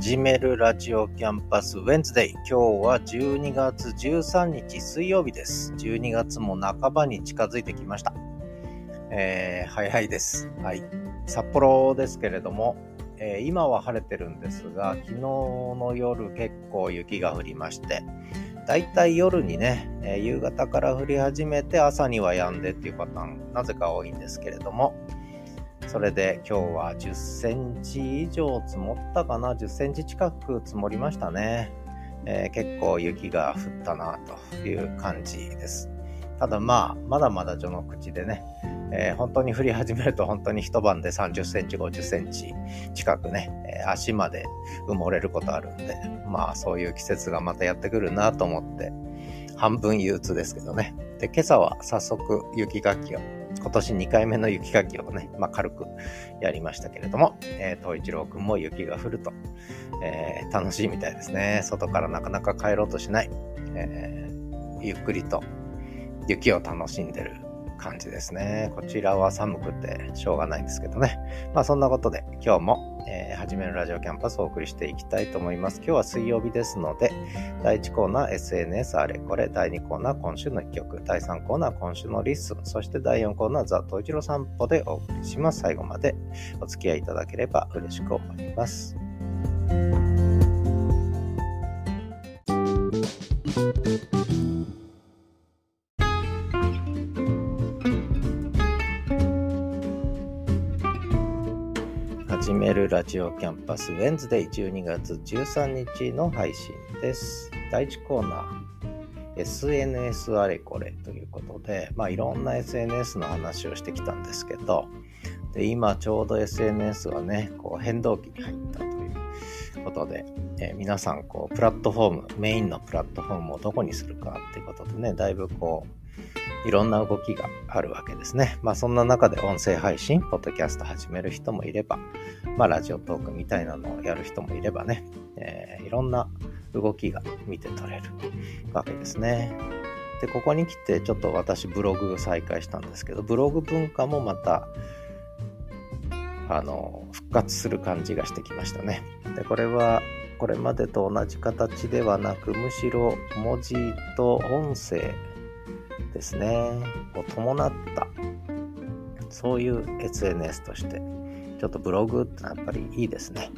始めるラジオキャンパスウェンズデイ。今日は12月13日水曜日です。12月も半ばに近づいてきました。えー、早いです。はい。札幌ですけれども、えー、今は晴れてるんですが、昨日の夜結構雪が降りまして、だいたい夜にね、えー、夕方から降り始めて朝には止んでっていうパターン、なぜか多いんですけれども、それで今日は10センチ以上積もったかな ?10 センチ近く積もりましたね。えー、結構雪が降ったなという感じです。ただまあ、まだまだ序の口でね、えー、本当に降り始めると本当に一晩で30センチ、50センチ近くね、えー、足まで埋もれることあるんで、まあそういう季節がまたやってくるなと思って、半分憂鬱ですけどね。で、今朝は早速雪かきを今年2回目の雪かきをね、まあ、軽くやりましたけれども、えー、東一郎くんも雪が降ると、えー、楽しいみたいですね。外からなかなか帰ろうとしない、えー、ゆっくりと雪を楽しんでる感じですね。こちらは寒くてしょうがないんですけどね。まあそんなことで今日も、えー、はじめのラジオキャンパスをお送りしていきたいと思います。今日は水曜日ですので、第1コーナー SNS あれこれ、第2コーナー今週の一曲、第3コーナー今週の LISTEN、そして第4コーナーザ・東一郎散歩でお送りします。最後までお付き合いいただければ嬉しく思います。ラジオキャンパスウェンズデイ12月13日の配信です。第1コーナー SNS あれこれということで、まあいろんな SNS の話をしてきたんですけど、で今ちょうど SNS はね、こう変動期に入ったということで、え、皆さんこうプラットフォーム、メインのプラットフォームをどこにするかっていうことでね、だいぶこういろんな動きがあるわけですね。まあそんな中で音声配信、ポッドキャスト始める人もいれば、まあラジオトークみたいなのをやる人もいればね、えー、いろんな動きが見て取れるわけですね。で、ここに来てちょっと私ブログ再開したんですけど、ブログ文化もまた、あの、復活する感じがしてきましたね。で、これはこれまでと同じ形ではなく、むしろ文字と音声ですね、を伴った、そういう SNS として、ちょっとブログってのはやっぱりいいですね。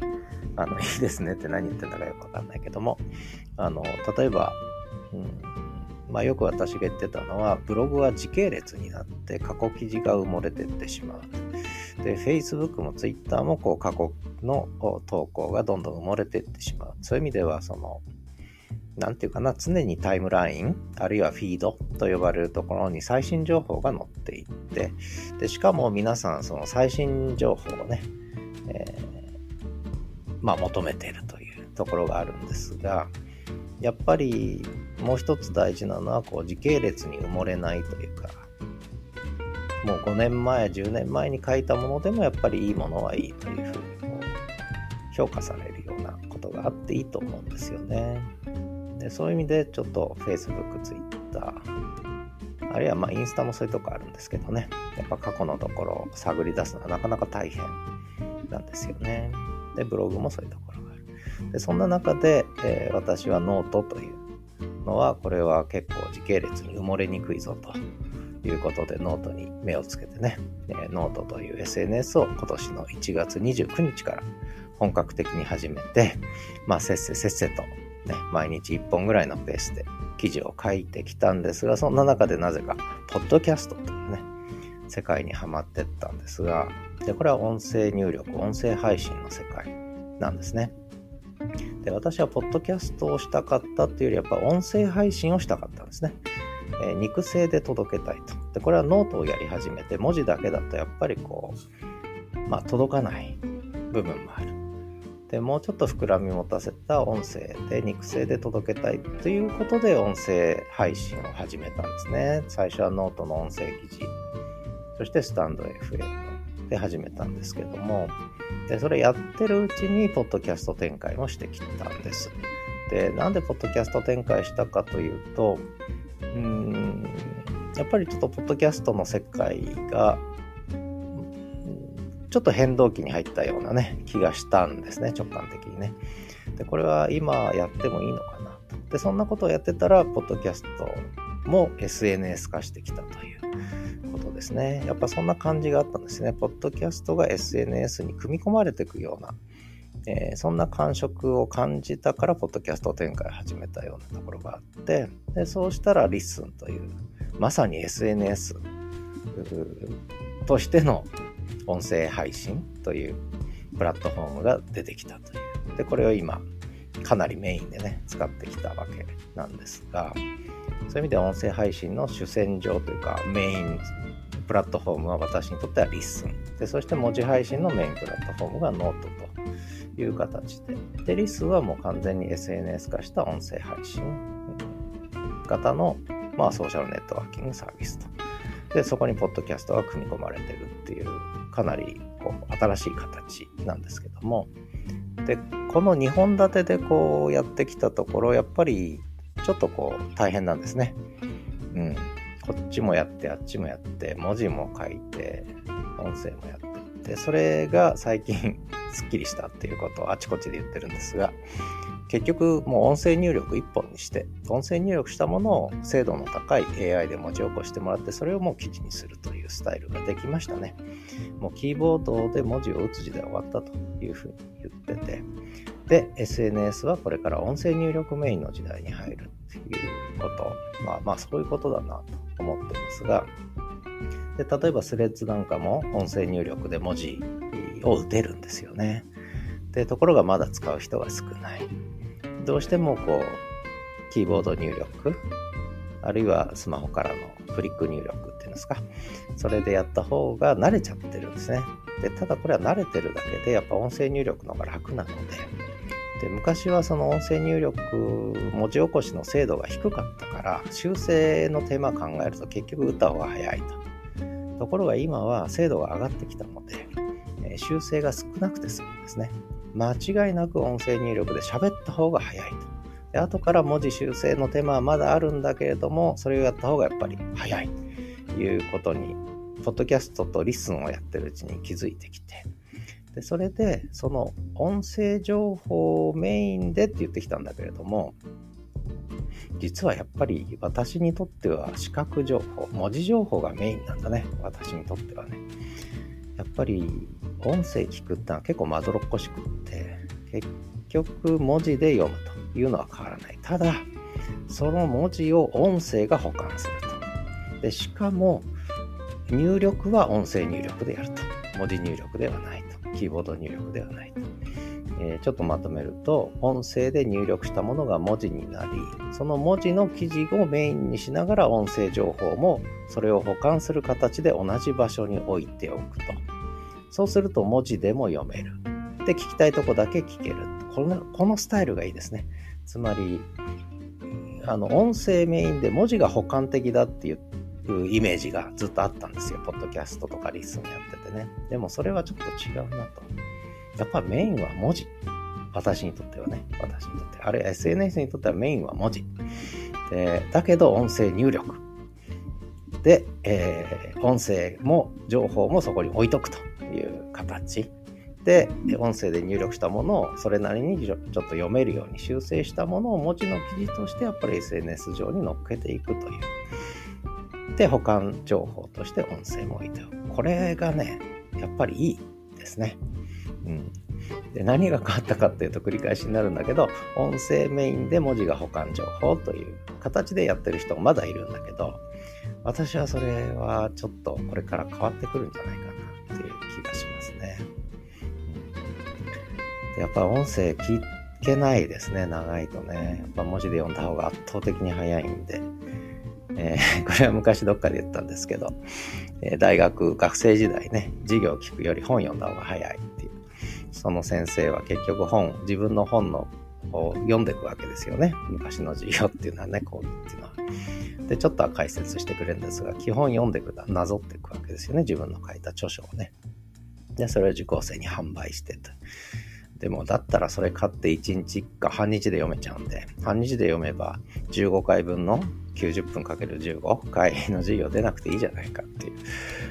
あの、いいですねって何言ってんだかよくわかんないけども、あの、例えば、うん、まあよく私が言ってたのは、ブログは時系列になって過去記事が埋もれてってしまう。で、Facebook も Twitter もこう過去の投稿がどんどん埋もれてってしまう。そういう意味では、その、なんていうかな、常にタイムライン、あるいはフィードと呼ばれるところに最新情報が載っていって、でしかも皆さんその最新情報をね、えー、まあ求めているというところがあるんですが、やっぱりもう一つ大事なのはこう時系列に埋もれないというか、もう5年前、10年前に書いたものでもやっぱりいいものはいいというふうに評価されるようなことがあっていいと思うんですよね。でそういう意味でちょっと Facebook、Twitter、あるいはまインスタもそういうとこあるんですけどね、やっぱ過去のところを探り出すのはなかなか大変なんですよね。で、ブログもそういうところがある。で、そんな中で、えー、私はノートというのは、これは結構時系列に埋もれにくいぞと。いうことでノートに目をつけてね、えー、ノートという SNS を今年の1月29日から本格的に始めて、まあ、せっせせっせとね、毎日1本ぐらいのペースで記事を書いてきたんですが、そんな中でなぜか、ポッドキャストというね、世界にはまってったんですが、で、これは音声入力、音声配信の世界なんですね。で、私はポッドキャストをしたかったっていうより、やっぱ音声配信をしたかったんですね。えー、肉声で届けたいと。で、これはノートをやり始めて、文字だけだとやっぱりこう、まあ届かない部分もある。でもうちょっと膨らみ持たせた音声で肉声で届けたいということで音声配信を始めたんですね。最初はノートの音声記事、そしてスタンド FM で始めたんですけども、でそれやってるうちにポッドキャスト展開もしてきたんです。で、なんでポッドキャスト展開したかというと、うん、やっぱりちょっとポッドキャストの世界がちょっと変動期に入ったようなね、気がしたんですね、直感的にね。で、これは今やってもいいのかなと。で、そんなことをやってたら、ポッドキャストも SNS 化してきたということですね。やっぱそんな感じがあったんですね。ポッドキャストが SNS に組み込まれていくような、えー、そんな感触を感じたから、ポッドキャスト展開始めたようなところがあって、でそうしたら LISTEN という、まさに SNS としての音声配信というプラットフォームが出てきたという。で、これを今、かなりメインでね、使ってきたわけなんですが、そういう意味では音声配信の主戦場というか、メインプラットフォームは私にとっては LISTEN。で、そして文字配信のメインプラットフォームがノートという形で。で、リスはもう完全に SNS 化した音声配信型の、まあ、ソーシャルネットワーキングサービスと。で、そこにポッドキャストが組み込まれてるっていう、かなりこう新しい形なんですけども、で、この2本立てでこうやってきたところ、やっぱりちょっとこう大変なんですね。うん。こっちもやってあっちもやって文字も書いて音声もやってってそれが最近すっきりしたっていうことをあちこちで言ってるんですが結局もう音声入力1本にして音声入力したものを精度の高い AI で文字起こしてもらってそれをもう記事にするというスタイルができましたね。もうキーボードで文字を打つ時代終わったというふうに言ってて。で SNS はこれから音声入力メインの時代に入るっていうこと。まあまあそういうことだなと思ってますが。で例えばスレッズなんかも音声入力で文字を打てるんですよね。でところがまだ使う人が少ない。どうしてもこうキーボード入力あるいはスマホからのクリック入力っていうんですかそれでやった方が慣れちゃってるんですね。でただこれは慣れてるだけでやっぱ音声入力の方が楽なのでで昔はその音声入力文字起こしの精度が低かったから修正のテーマ考えると結局打った方が早いと。ところが今は精度が上がってきたので、え修正が少なくて済むんですね。間違いなく音声入力で喋った方が早いと。で後から文字修正の手間はまだあるんだけれどもそれをやった方がやっぱり早いということにポッドキャストとリスンをやってるうちに気づいてきて。でそれでその音声情報をメインでって言ってきたんだけれども実はやっぱり私にとっては視覚情報文字情報がメインなんだね。私にとってはね。やっぱり音声聞くってのは結構まどろっこしくって結局文字で読むというのは変わらない。ただその文字を音声が保管すると。でしかも入力は音声入力でやると。文字入力ではないと。キーボード入力ではないと、えー、ちょっとまとめると音声で入力したものが文字になりその文字の記事をメインにしながら音声情報もそれを保管する形で同じ場所に置いておくと。そうすると文字でも読めるで聞きたいとこだけ聞けるこのこのスタイルがいいですねつまりあの音声メインで文字が補完的だっていうイメージがずっとあったんですよ。ポッドキャストとかリスンやっててね。でもそれはちょっと違うなと。やっぱメインは文字。私にとってはね。私にとって。あるいは SNS にとってはメインは文字。でだけど音声入力。で、えー、音声も情報もそこに置いとくという形。で、音声で入力したものをそれなりにちょっと読めるように修正したものを文字の記事としてやっぱり SNS 上に載っけていくという。で、保管情報として音声も置いておく。これがね、やっぱりいいですね。うん。で、何が変わったかっていうと繰り返しになるんだけど、音声メインで文字が保管情報という形でやってる人がまだいるんだけど、私はそれはちょっとこれから変わってくるんじゃないかなっていう気がしますね。やっぱ音声聞けないですね、長いとね。やっぱ文字で読んだ方が圧倒的に早いんで。えー、これは昔どっかで言ったんですけど、えー、大学、学生時代ね、授業を聞くより本読んだ方が早いっていう。その先生は結局本、自分の本のを読んでいくわけですよね。昔の授業っていうのはね、講義っていうのは。で、ちょっとは解説してくれるんですが、基本読んでいく、なぞっていくわけですよね。自分の書いた著書をね。で、それを受講生に販売してと。でも、だったらそれ買って1日か半日で読めちゃうんで、半日で読めば15回分の90分かける15回の授業出なくていいじゃないかっていう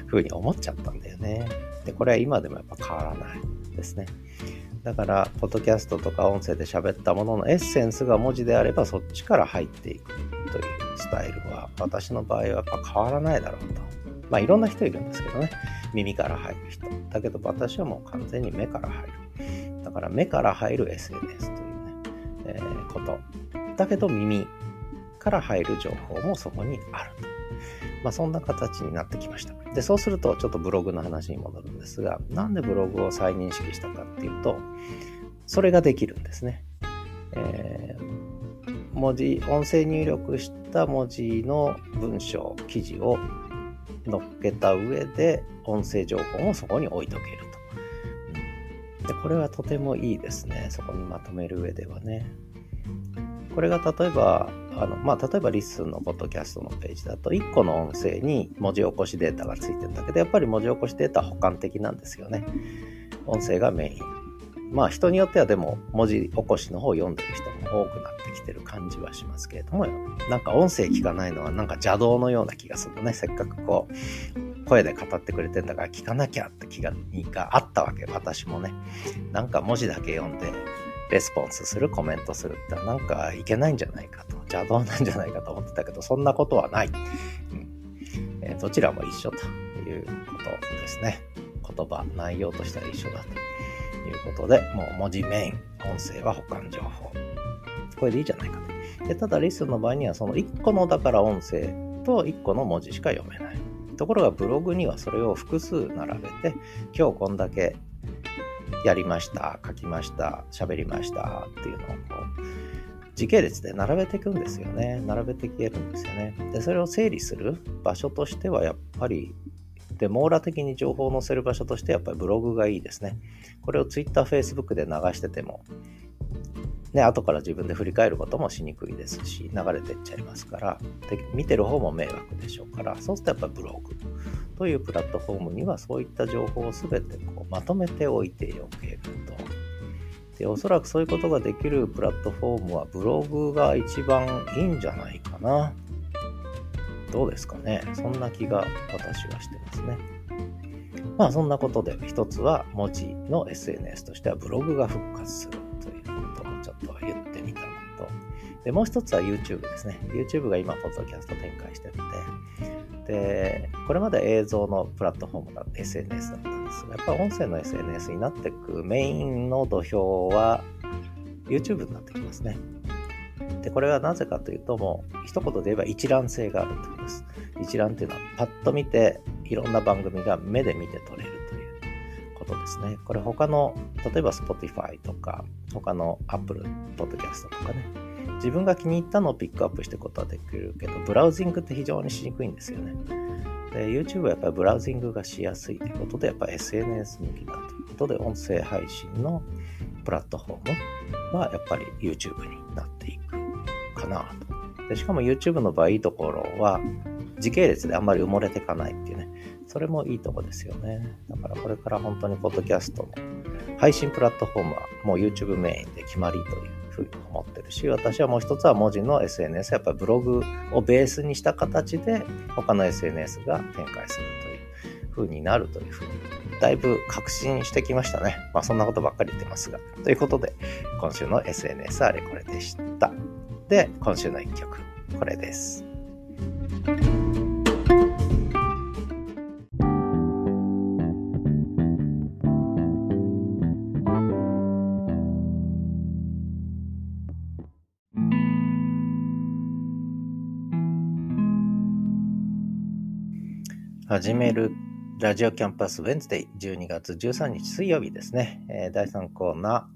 ふうに思っちゃったんだよね。で、これは今でもやっぱ変わらないですね。だから、ポッドキャストとか音声で喋ったもののエッセンスが文字であればそっちから入っていくというスタイルは私の場合はやっぱ変わらないだろうと。まあいろんな人いるんですけどね。耳から入る人。だけど私はもう完全に目から入る。だから目から入る SNS というね、えー、こと。だけど耳から入る情報もそこにあると。まあそんな形になってきました。で、そうするとちょっとブログの話に戻るんですが、なんでブログを再認識したかっていうと、それができるんですね。えー、文字、音声入力した文字の文章、記事を乗っけた上で音声情報もそこに置いとけると。で、これはとてもいいですね。そこにまとめる上ではね。これが例えば、あの、まあ、例えばリスンのポッドキャストのページだと、1個の音声に文字起こしデータがついてるんだけど、やっぱり文字起こしデータは補完的なんですよね。音声がメイン。まあ人によってはでも文字起こしの方を読んでる人も多くなってきてる感じはしますけれども、なんか音声聞かないのはなんか邪道のような気がするね。せっかくこう、声で語ってくれてんだから聞かなきゃって気があったわけ、私もね。なんか文字だけ読んで、レスポンスする、コメントするってなんかいけないんじゃないかと、邪道なんじゃないかと思ってたけど、そんなことはない。うんえー、どちらも一緒ということですね。言葉、内容としては一緒だということで、もう文字メイン、音声は保管情報。これでいいじゃないかと。でただ、リスンの場合には、その1個のだから音声と1個の文字しか読めない。ところがブログにはそれを複数並べて、今日こんだけやりました、書きました、喋りましたっていうのをこう時系列で並べていくんですよね。並べていけるんですよね。で、それを整理する場所としてはやっぱりで、網羅的に情報を載せる場所としてやっぱりブログがいいですね。これを Twitter、Facebook で流してても、ね、後から自分で振り返ることもしにくいですし、流れてっちゃいますから、で見てる方も迷惑でしょうから、そうするとやっぱりブログというプラットフォームにはそういった情報を全てこうまとめておいておけると。で、おそらくそういうことができるプラットフォームはブログが一番いいんじゃないかな。どうですかね。そんな気が私はしてますね。まあそんなことで一つは文字の SNS としてはブログが復活するということをちょっと言ってみたのと、で、もう一つは YouTube ですね。YouTube が今、ポッドキャスト展開してて、で、でこれまで映像のプラットフォームだった SNS だったんですが、やっぱ音声の SNS になってくメインの土俵は YouTube になってきますね。で、これはなぜかというと、もう一言で言えば一覧性があるということです。一覧っていうのはパッと見ていろんな番組が目で見て取れることですね。これ他の、例えば Spotify とか、他の Apple Podcast とかね、自分が気に入ったのをピックアップしていくことはできるけど、ブラウジングって非常にしにくいんですよね。で、YouTube はやっぱりブラウジングがしやすいということで、やっぱ SNS 向きだということで、音声配信のプラットフォームはやっぱり YouTube になっていくかなと。でしかも YouTube の場合いいところは、時系列であんまり埋もれていかないっていうね。それもいいとこですよね。だからこれから本当にポッドキャストの配信プラットフォームはもう YouTube メインで決まりというふうに思ってるし、私はもう一つは文字の SNS、やっぱりブログをベースにした形で他の SNS が展開するというふうになるというふうに、だいぶ確信してきましたね。まあそんなことばっかり言ってますが。ということで、今週の SNS あれこれでした。で、今週の一曲、これです。始めるラジオキャンパスウェンズデイ12月13日水曜日ですね。えー、第3コーナ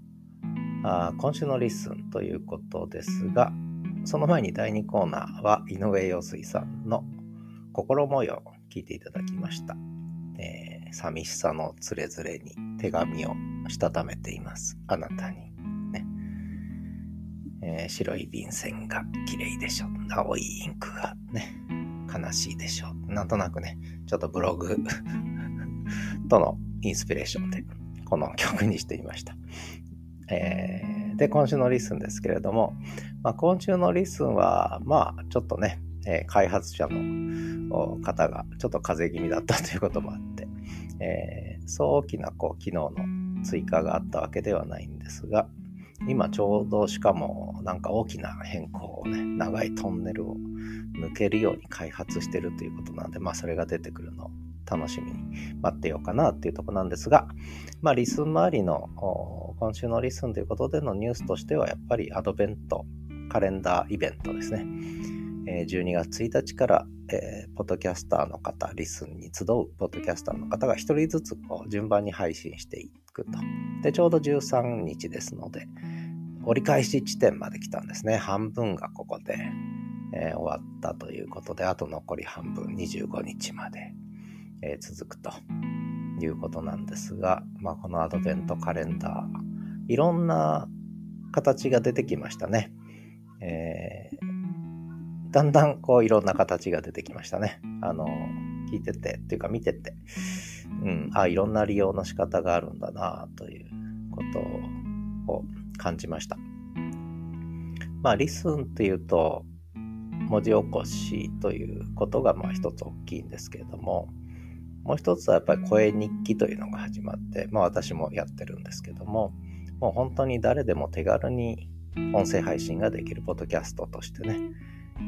ーあー今週の LISTEN ということですが、その前に第2コーナーは井上陽水さんの心もようを聞いていただきました。えー、寂しさのつれづれに手紙をしたためています。あなたに。ねえー、白い便箋が綺麗でしょ。青いインクがね、悲しいでしょう。なんとなくね、ちょっとブログ とのインスピレーションでこの曲にしてみました。えー、で、今週のリスンですけれども、まあ、今週のリスンは、まあ、ちょっとね、えー、開発者の方がちょっと風邪気味だったということもあって、えー、そう大きなこう機能の追加があったわけではないんですが、今ちょうどしかもなんか大きな変更をね、長いトンネルを抜けるように開発してるということなんで、まあそれが出てくるのを楽しみに待ってようかなっていうとこなんですが、まあリスン周りの今週のリスンということでのニュースとしてはやっぱりアドベントカレンダーイベントですね。12月1日から、えー、ポッドキャスターの方、リスンに集うポッドキャスターの方が一人ずつこう順番に配信していくと。で、ちょうど13日ですので、折り返し地点まで来たんですね。半分がここで、えー、終わったということで、あと残り半分25日まで、えー、続くということなんですが、まあ、このアドベントカレンダー、いろんな形が出てきましたね。えーだんだんこういろんな形が出てきましたね。あの、聞いててっていうか見てて、うん、あ、いろんな利用の仕方があるんだなということを感じました。まあ、リスンっていうと、文字起こしということがまあ一つ大きいんですけれども、もう一つはやっぱり声日記というのが始まって、まあ私もやってるんですけども、もう本当に誰でも手軽に音声配信ができるポッドキャストとしてね、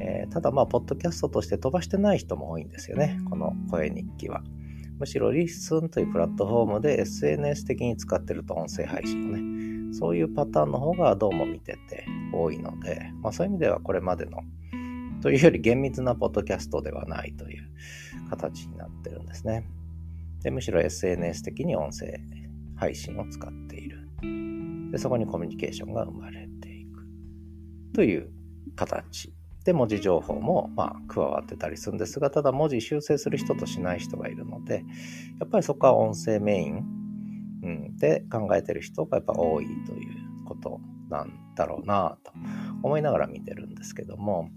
えー、ただまあ、ポッドキャストとして飛ばしてない人も多いんですよね。この声日記は。むしろリスンというプラットフォームで SNS 的に使ってると音声配信をね、そういうパターンの方がどうも見てて多いので、まあそういう意味ではこれまでのというより厳密なポッドキャストではないという形になってるんですね。でむしろ SNS 的に音声配信を使っている。でそこにコミュニケーションが生まれていく。という形。で文字情報もまあ加わってたりするんですがただ文字修正する人としない人がいるのでやっぱりそこは音声メイン、うん、で考えてる人がやっぱ多いということなんだろうなと思いながら見てるんですけども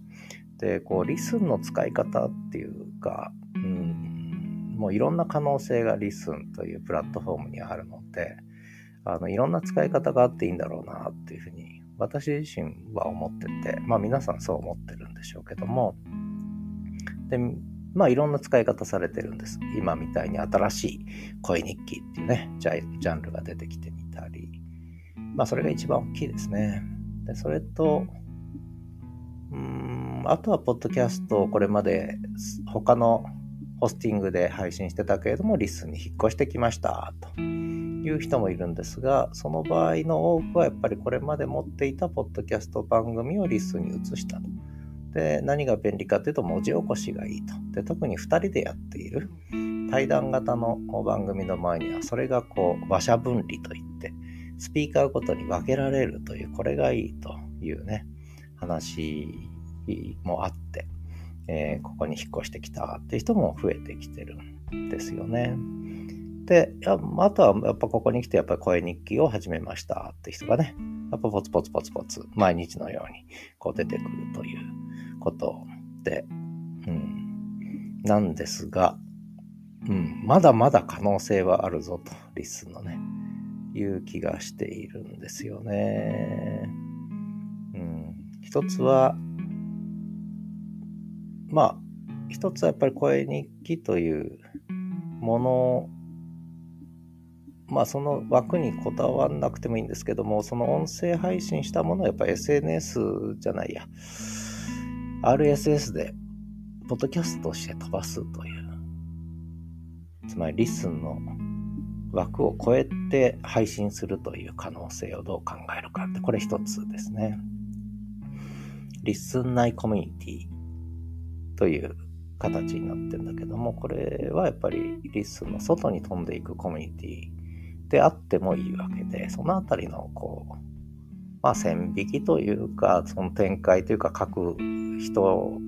でこうリスンの使い方っていうか、うん、もういろんな可能性がリスンというプラットフォームにあるのであのいろんな使い方があっていいんだろうなっていうふうに私自身は思ってて、まあ皆さんそう思ってるんでしょうけども、で、まあいろんな使い方されてるんです。今みたいに新しい恋日記っていうね、ジャンルが出てきてみたり、まあそれが一番大きいですね。で、それと、うん、あとはポッドキャストをこれまで他のホスティングで配信してたけれども、リスに引っ越してきましたと。いう人もいるんですが、その場合の多くはやっぱりこれまで持っていたポッドキャスト番組をリスに移したと。で、何が便利かというと文字起こしがいいと。で、特に2人でやっている対談型の番組の前には、それがこう、話者分離といって、スピーカーごとに分けられるという、これがいいというね、話もあって、えー、ここに引っ越してきたっていう人も増えてきてるんですよね。で、あとはやっぱここに来てやっぱり声日記を始めましたって人がね、やっぱポツポツポツポツ毎日のようにこう出てくるということで、うん、なんですが、うん、まだまだ可能性はあるぞと、リスのね、いう気がしているんですよね。うん、一つは、まあ、一つはやっぱり声日記というものをまあその枠にこだわらなくてもいいんですけども、その音声配信したものをやっぱ SNS じゃないや、RSS で、ポッドキャストして飛ばすという、つまりリスンの枠を超えて配信するという可能性をどう考えるかって、これ一つですね。リスン内コミュニティ。という形になってるんだけども、これはやっぱりリスンの外に飛んでいくコミュニティであってもいいわけで、そのあたりの、こう、まあ、線引きというか、その展開というか、書く人、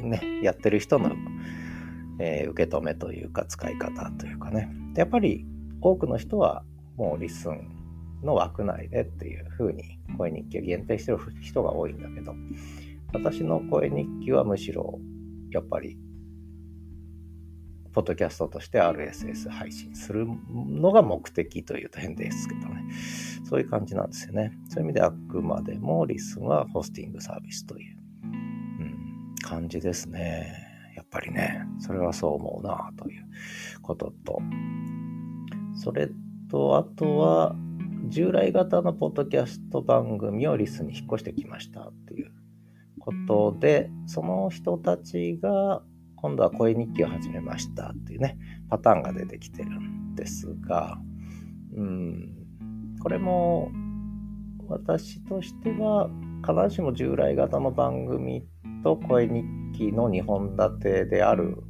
ね、やってる人の、えー、受け止めというか、使い方というかね。でやっぱり、多くの人は、もうリスンの枠内でっていう風に、声日記を限定してる人が多いんだけど、私の声日記はむしろ、やっぱり、ポッドキャストとして RSS 配信するのが目的というと変ですけどね。そういう感じなんですよね。そういう意味であくまでもリスンはホスティングサービスという、うん、感じですね。やっぱりね、それはそう思うなということと、それと、あとは、従来型のポッドキャスト番組をリスンに引っ越してきましたっていうことで、その人たちが今度は声日記を始めましたっていうね、パターンが出てきてるんですが、うん、これも私としては必ずしも従来型の番組と声日記の2本立てである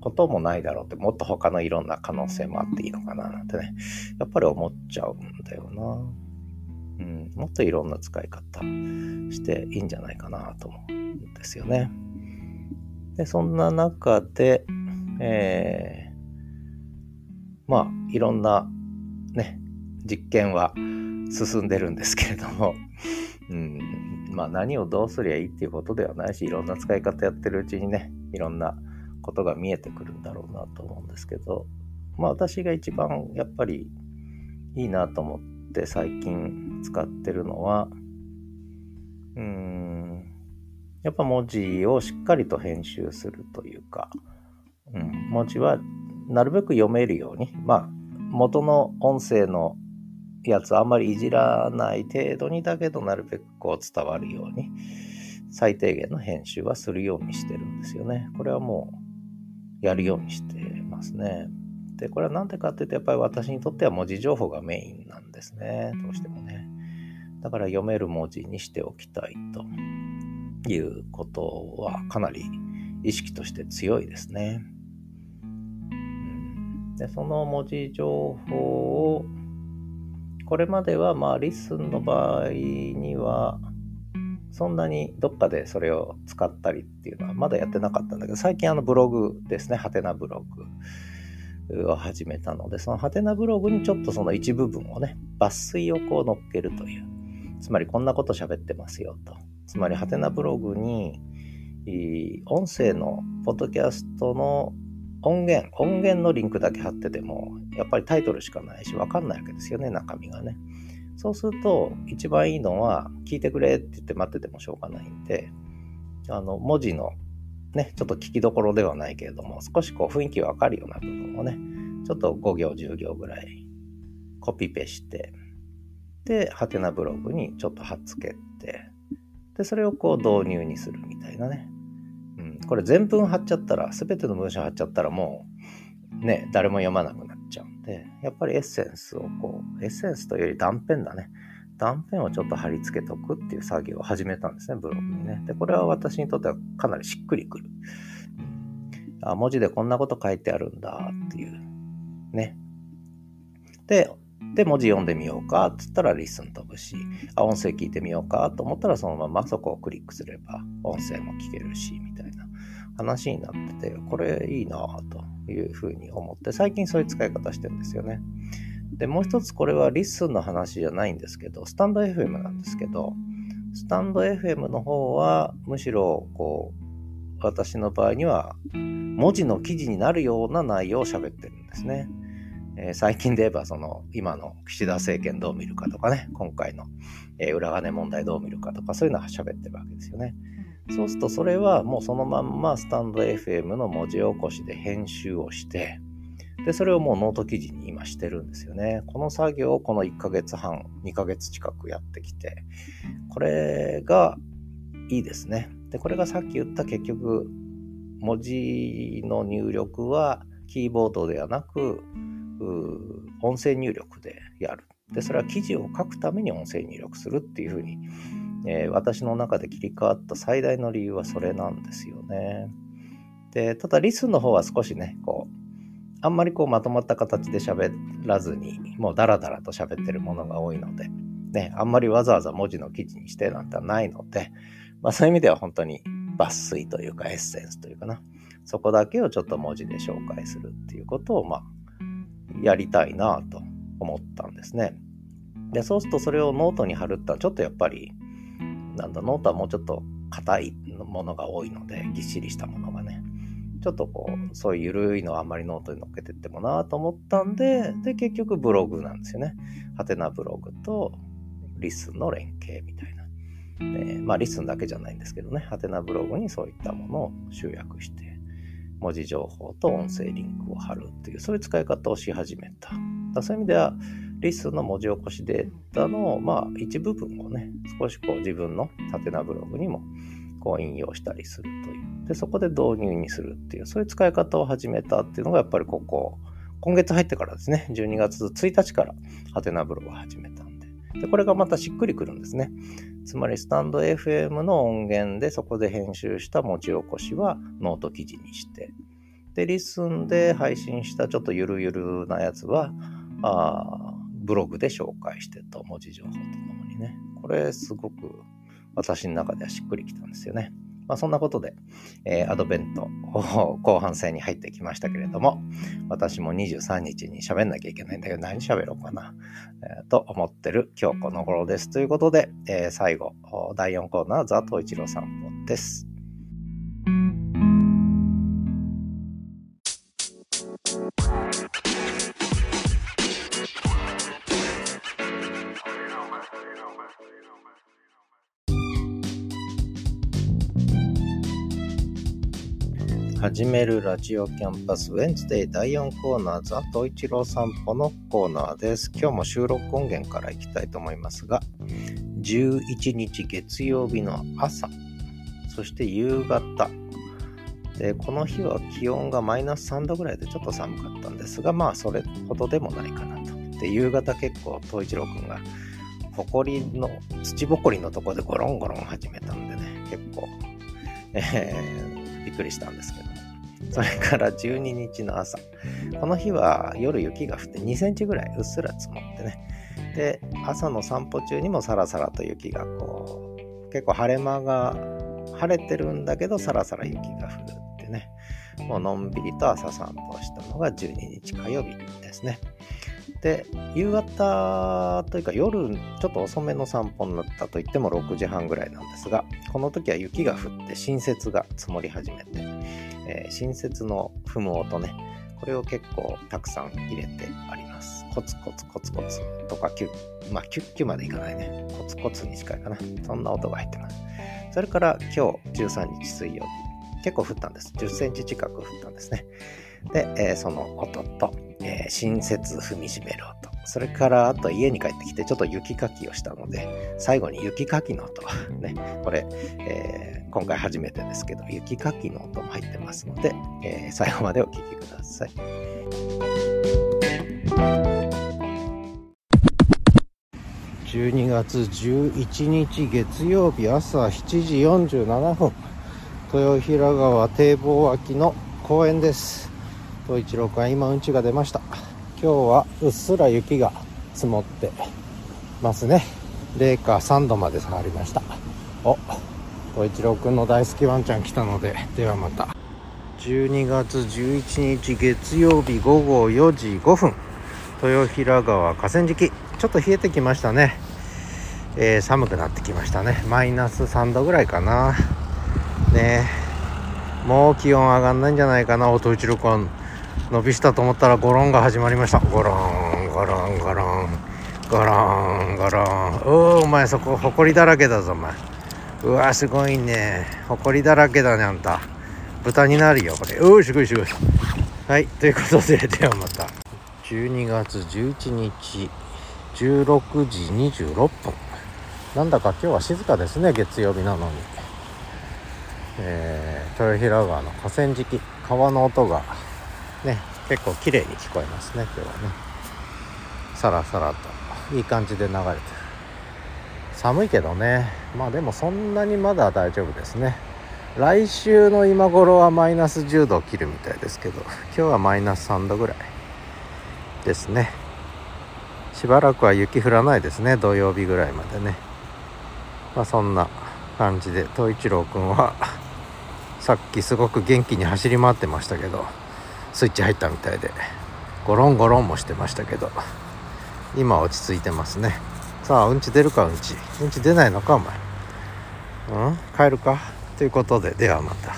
こともないだろうってもっと他のいろんな可能性もあっていいのかななんてねやっぱり思っちゃうんだよな、うん、もっといろんな使い方していいんじゃないかなと思うんですよね。でそんな中でえー、まあいろんなね実験は進んでるんですけれども、うん、まあ何をどうすりゃいいっていうことではないしいろんな使い方やってるうちにねいろんなことが見えてくるんだろうなと思うんですけどまあ私が一番やっぱりいいなと思って最近使ってるのはうーんやっぱ文字をしっかりと編集するというか、うん、文字はなるべく読めるようにまあ元の音声のやつあんまりいじらない程度にだけどなるべくこう伝わるように最低限の編集はするようにしてるんですよね。これはもうやるようにしてますね。で、これはなんでかっていうとやっぱり私にとっては文字情報がメインなんですね。どうしてもね。だから読める文字にしておきたいということはかなり意識として強いですね。でその文字情報をこれまではまあリスンの場合にはそんなにどっかでそれを使ったりっていうのはまだやってなかったんだけど最近あのブログですねハテナブログを始めたのでそのハテナブログにちょっとその一部分をね抜粋をこう載っけるというつまりこんなこと喋ってますよとつまりハテナブログに音声のポッドキャストの音源、音源のリンクだけ貼ってても、やっぱりタイトルしかないし、わかんないわけですよね、中身がね。そうすると、一番いいのは、聞いてくれって言って待っててもしょうがないんで、あの、文字のね、ちょっと聞きどころではないけれども、少しこう雰囲気わかるような部分をね、ちょっと5行10行ぐらいコピペして、で、ハテナブログにちょっと貼っつけて、で、それをこう導入にするみたいなね。うんこれ全文貼っちゃったら、すべての文章貼っちゃったらもう、ね、誰も読まなくなっちゃうんで、やっぱりエッセンスをこう、エッセンスというより断片だね。断片をちょっと貼り付けとくっていう作業を始めたんですね、ブログにね。で、これは私にとってはかなりしっくりくる。あ、文字でこんなこと書いてあるんだっていう。ね。で、で、文字読んでみようかっつったら LISTEN 飛ぶし、あ、音声聞いてみようかと思ったらそのままそこをクリックすれば音声も聞けるし、みたいな話になってて、これいいなというふうに思って、最近そういう使い方してるんですよね。で、もう一つこれは LISTEN の話じゃないんですけど、 stand.fm なんですけど、スタンド FM の方はむしろこう、私の場合には文字の記事になるような内容を喋ってるんですね。えー、最近で言えばその今の岸田政権どう見るかとかね、今回の、えー、裏金問題どう見るかとかそういうのは喋ってるわけですよね。そうするとそれはもうそのまんまスタンド FM の文字起こしで編集をして、で、それをもうノート記事に今してるんですよね。この作業をこの1ヶ月半、2ヶ月近くやってきて、これがいいですね。で、これがさっき言った結局、文字の入力はキーボードではなく、音声入力でやる。で、それは記事を書くために音声入力するっていうふうにえー、私の中で切り替わった最大の理由はそれなんですよね。で、ただリスンの方は少しね、こう、あんまりこうまとまった形で喋らずに、もうダラダラと喋ってるものが多いので、ね、あんまりわざわざ文字の記事にしてなんてないので、まあそういう意味では本当に抜粋というかエッセンスというかな、そこだけをちょっと文字で紹介するっていうことを、まあ、やりたいなと思ったんですね。で、そうするとそれをノートに貼るってのはちょっとやっぱりなんだ、ノートはもうちょっと硬いものが多いので、ぎっしりしたものが。ちょっとこう、そういう緩いのはあんまりノートに載っけてってもなと思ったんで、で、結局ブログなんですよね。ハテナブログとリスンの連携みたいな。でまあ、リスンだけじゃないんですけどね、ハテナブログにそういったものを集約して、文字情報と音声リンクを貼るっていう、そういう使い方をし始めた。だそういう意味では、リスンの文字起こしデータの、まあ、一部分をね、少しこう自分のハテナブログにもこう引用したりするという。で、そこで導入にするっていう、そういう使い方を始めたっていうのが、やっぱりここ、今月入ってからですね、12月1日からハテナブログを始めたんで。で、これがまたしっくりくるんですね。つまり、スタンド FM の音源でそこで編集した文字起こしはノート記事にして、で、リスンで配信したちょっとゆるゆるなやつは、あブログで紹介してと、文字情報とともにね。これすごく私の中ではしっくりきたんですよね。まあ、そんなことで、えー、アドベント後半戦に入ってきましたけれども、私も23日に喋んなきゃいけないんだけど、何喋ろうかな、えー、と思ってる今日この頃です。ということで、えー、最後、第4コーナー、ザ・トイチロ散歩です。始めるラジオキャンパスウェンズデー第4コーナーザ・トイチロー散歩のコーナーです。今日も収録音源からいきたいと思いますが、11日月曜日の朝、そして夕方、でこの日は気温がマイナス3度ぐらいでちょっと寒かったんですが、まあそれほどでもないかなと。で、夕方結構、東一郎くんが、ほこりの、土ぼこりのとこでゴロンゴロン始めたんでね、結構、えー、びっくりしたんですけど。それから12日の朝。この日は夜雪が降って2センチぐらいうっすら積もってね。で、朝の散歩中にもさらさらと雪がこう、結構晴れ間が晴れてるんだけど、さらさら雪が降るってね。もうのんびりと朝散歩したのが12日火曜日ですね。で、夕方というか夜、ちょっと遅めの散歩になったと言っても6時半ぐらいなんですが、この時は雪が降って新雪が積もり始めて、えー、新設の踏む音ね、これを結構たくさん入れてあります。コツコツコツコツとかキュッ、まあキュッキュまでいかないね。コツコツに近いかな。そんな音が入ってます。それから今日13日水曜日、結構降ったんです。10センチ近く降ったんですね。で、えー、その音と、えー、新雪踏みしめる音。それからあと家に帰ってきてちょっと雪かきをしたので、最後に雪かきの音。ね、これ、えー、今回初めてですけど、雪かきの音も入ってますので、えー、最後までお聴きください。12月11日月曜日朝7時47分豊平川堤防脇の公園です東一郎君今うんちが出ました。今日はうっすら雪が積もってますね。零下3度まで下がりました。お小一郎くんの大好きワンちゃん来たのでではまた。12月11日月曜日午後4時5分。豊平川河川敷。ちょっと冷えてきましたね、えー、寒くなってきましたね。マイナス3度ぐらいかな。ね。もう気温上がんないんじゃないかな音一郎くん伸びしたと思ったらゴロンが始まりました。ゴロンゴロンゴロン。ゴロンゴロン。おおお前そこほこりだらけだぞお前。うわすごいね。ほこりだらけだねあんた。豚になるよこれ。おおすごいすごい。はいということでではまた。12月11日16時26分なんだか今日は静かですね月曜日なのに。えー、豊平川の河川敷川の音が。ね結構綺麗に聞こえますね今日はね。さらさらと。いい感じで流れてる。寒いけどね。まあでもそんなにまだ大丈夫ですね。来週の今頃はマイナス10度を切るみたいですけど今日はマイナス3度ぐらいですね。しばらくは雪降らないですね土曜日ぐらいまでね。まあそんな感じで東一郎くんはさっきすごく元気に走り回ってましたけどスイッチ入ったみたいでゴロンゴロンもしてましたけど今落ち着いてますね。さあうんち出るかうんち。うんち出ないのかお前。うん？帰るか？ということでではまた。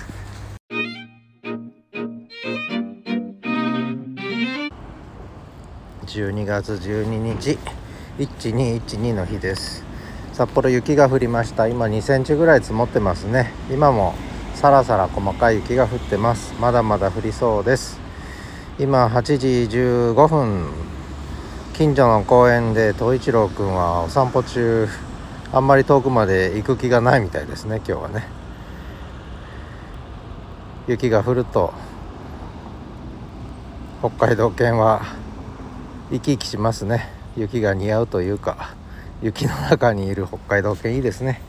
12月12日。1212の日です。札幌雪が降りました。今2センチぐらい積もってますね。今もさらさら細かい雪が降ってます。まだまだ降りそうです。今8時15分。近所の公園で東一郎くんはお散歩中。あんまり遠くまで行く気がないみたいですね今日はね。雪が降ると。北海道犬は生き生きしますね。雪が似合うというか雪の中にいる北海道犬いいですね。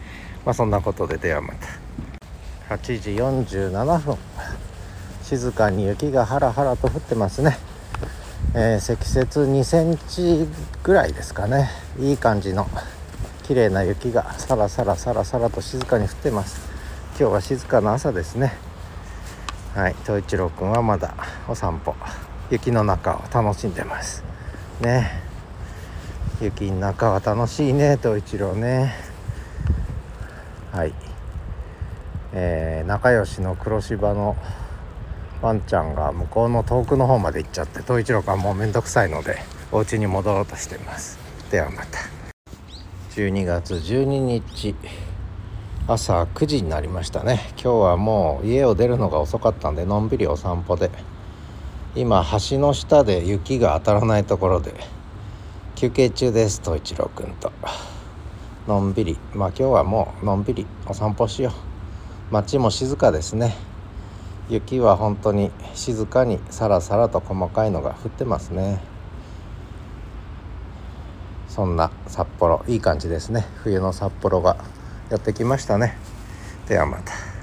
まあそんなことでではまた。8時47分。静かに雪がハラハラと降ってますね、えー、積雪2センチぐらいですかね。いい感じの綺麗な雪がさらさらさらさらと静かに降ってます。今日は静かな朝ですね。はい東一郎くんはまだお散歩。雪の中を楽しんでます。ね。雪の中は楽しいね東一郎ね。はい。えー、仲良しの黒芝のワンちゃんが向こうの遠くの方まで行っちゃって東一郎がもうめんどくさいのでお家に戻ろうとしています。ではまた。12月12日朝9時になりましたね。今日はもう家を出るのが遅かったんでのんびりお散歩で今橋の下で雪が当たらないところで休憩中です東一郎くんと。のんびり。まあ今日はもうのんびりお散歩しよう。街も静かですね。雪は本当に静かにさらさらと細かいのが降ってますね。そんな札幌いい感じですね。冬の札幌がやってきましたね。ではまた。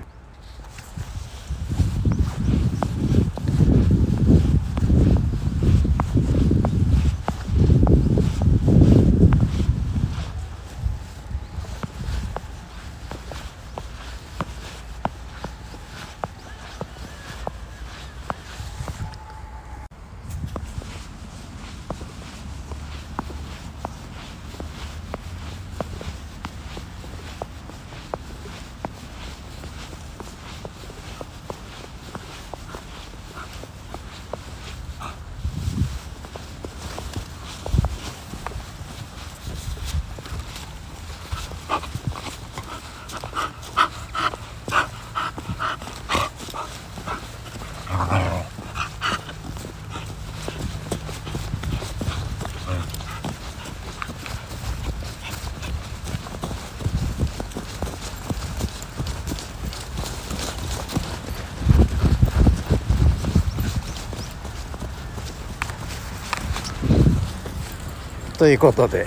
ということで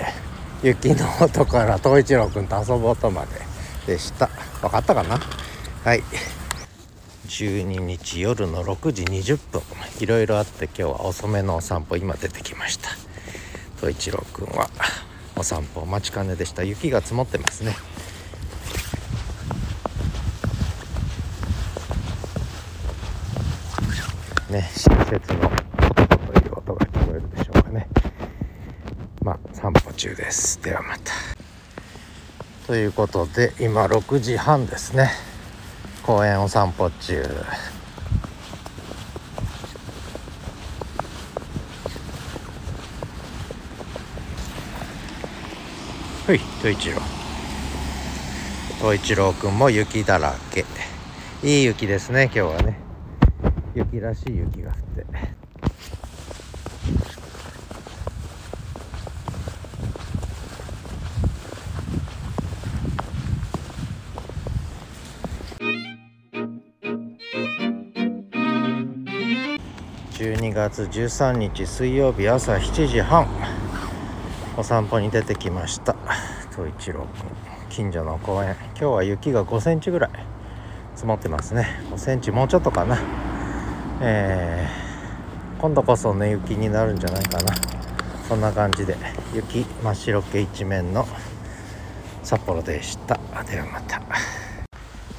雪の音から東一郎くんと遊ぼうとまででした。分かったかな？はい。12日夜の6時20分。いろいろあって今日は遅めのお散歩今出てきました。東一郎くんはお散歩お待ちかねでした。雪が積もってますね。ね新設の音という音が聞こえるでしょうかね。まあ散歩中です。ではまた。ということで今6時半ですね。公園を散歩中。はい東一郎東一郎くんも雪だらけ。いい雪ですね今日はね。雪らしい雪が降って。月13日水曜日朝7時半。お散歩に出てきました。東一郎君近所の公園。今日は雪が5センチぐらい。積もってますね。5センチもうちょっとかな。えー、今度こそ寝雪になるんじゃないかな。そんな感じで雪真っ白け一面の札幌でした。ではまた。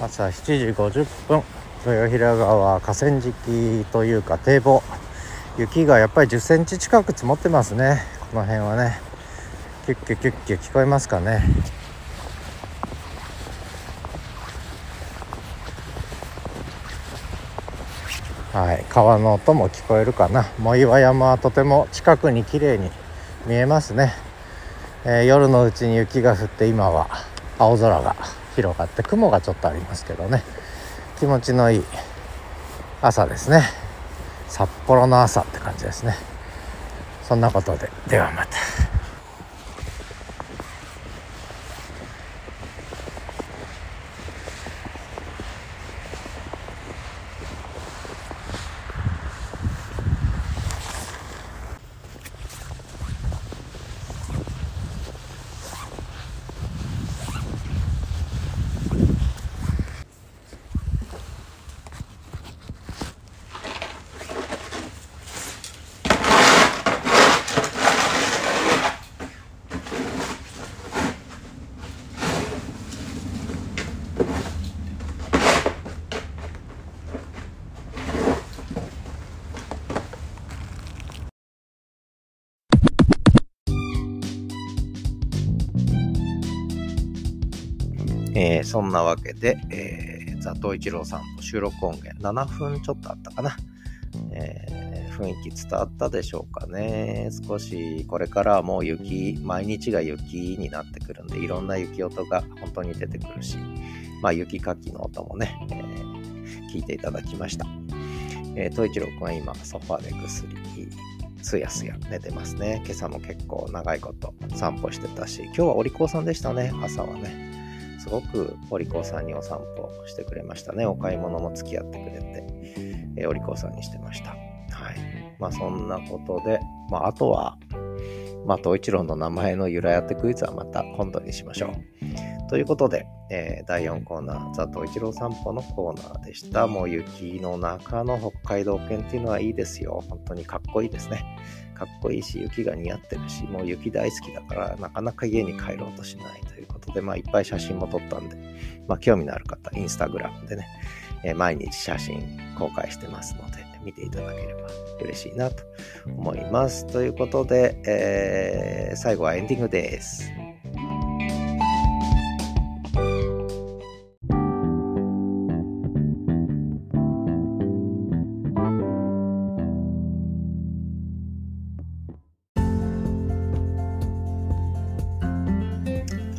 朝7時50分。豊平川河川敷というか堤防。雪がやっぱり1 0センチ近く積もってますね。この辺はね。キュッキュキュッキュ聞こえますかね。はい、川の音も聞こえるかな。藻岩山はとても近くに綺麗に見えますね、えー、夜のうちに雪が降って今は青空が広がって雲がちょっとありますけどね。気持ちのいい朝ですね。札幌の朝って感じですねそんなことでではまた。で、えー、ザトイチローさんの収録音源7分ちょっとあったかな。えー、雰囲気伝わったでしょうかね。少しこれからはもう雪、毎日が雪になってくるんで、いろんな雪音が本当に出てくるし、まあ雪かきの音もね、えー、聞いていただきました。えー、トイチロ君は今ソファーでぐすりすやすや寝てますね。今朝も結構長いこと散歩してたし、今日はお利口さんでしたね、朝はね。すごくお利口さんにお散歩してくれましたね。お買い物も付き合ってくれて、えー、お利口さんにしてました。はい。まあそんなことで、まああとは、まあ、東一郎の名前の由来当てクイズはまた今度にしましょう。ということで、えー、第4コーナー、ザ・東一郎散歩のコーナーでした。もう雪の中の北海道犬っていうのはいいですよ。本当にかっこいいですね。かっこいいし、雪が似合ってるし、もう雪大好きだから、なかなか家に帰ろうとしないということで、まあ、いっぱい写真も撮ったんで、まあ、興味のある方、インスタグラムでね、えー、毎日写真公開してますので、見ていただければ嬉しいなと思います。ということで、えー、最後はエンディングです。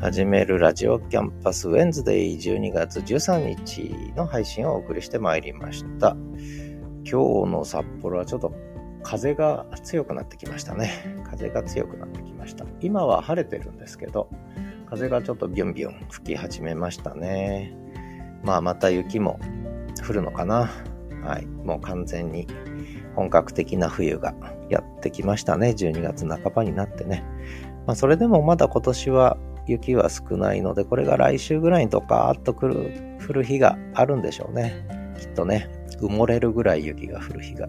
始めるラジオキャンパスウェンズデイ12月13日の配信をお送りしてまいりました。今日の札幌はちょっと風が強くなってきましたね。風が強くなってきました。今は晴れてるんですけど、風がちょっとビュンビュン吹き始めましたね。まあまた雪も降るのかな。はい。もう完全に本格的な冬がやってきましたね。12月半ばになってね。まあそれでもまだ今年は雪は少ないので、これが来週ぐらいにドカーッと来る、降る日があるんでしょうね。きっとね。埋もれるぐらい雪が降る日が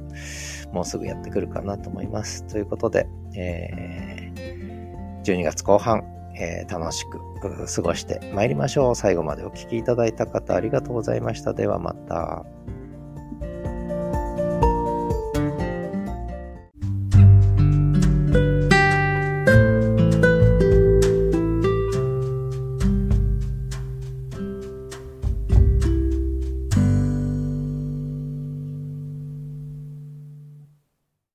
もうすぐやってくるかなと思います。ということで、えー、12月後半、えー、楽しく過ごして参りましょう。最後までお聴きいただいた方ありがとうございました。ではまた。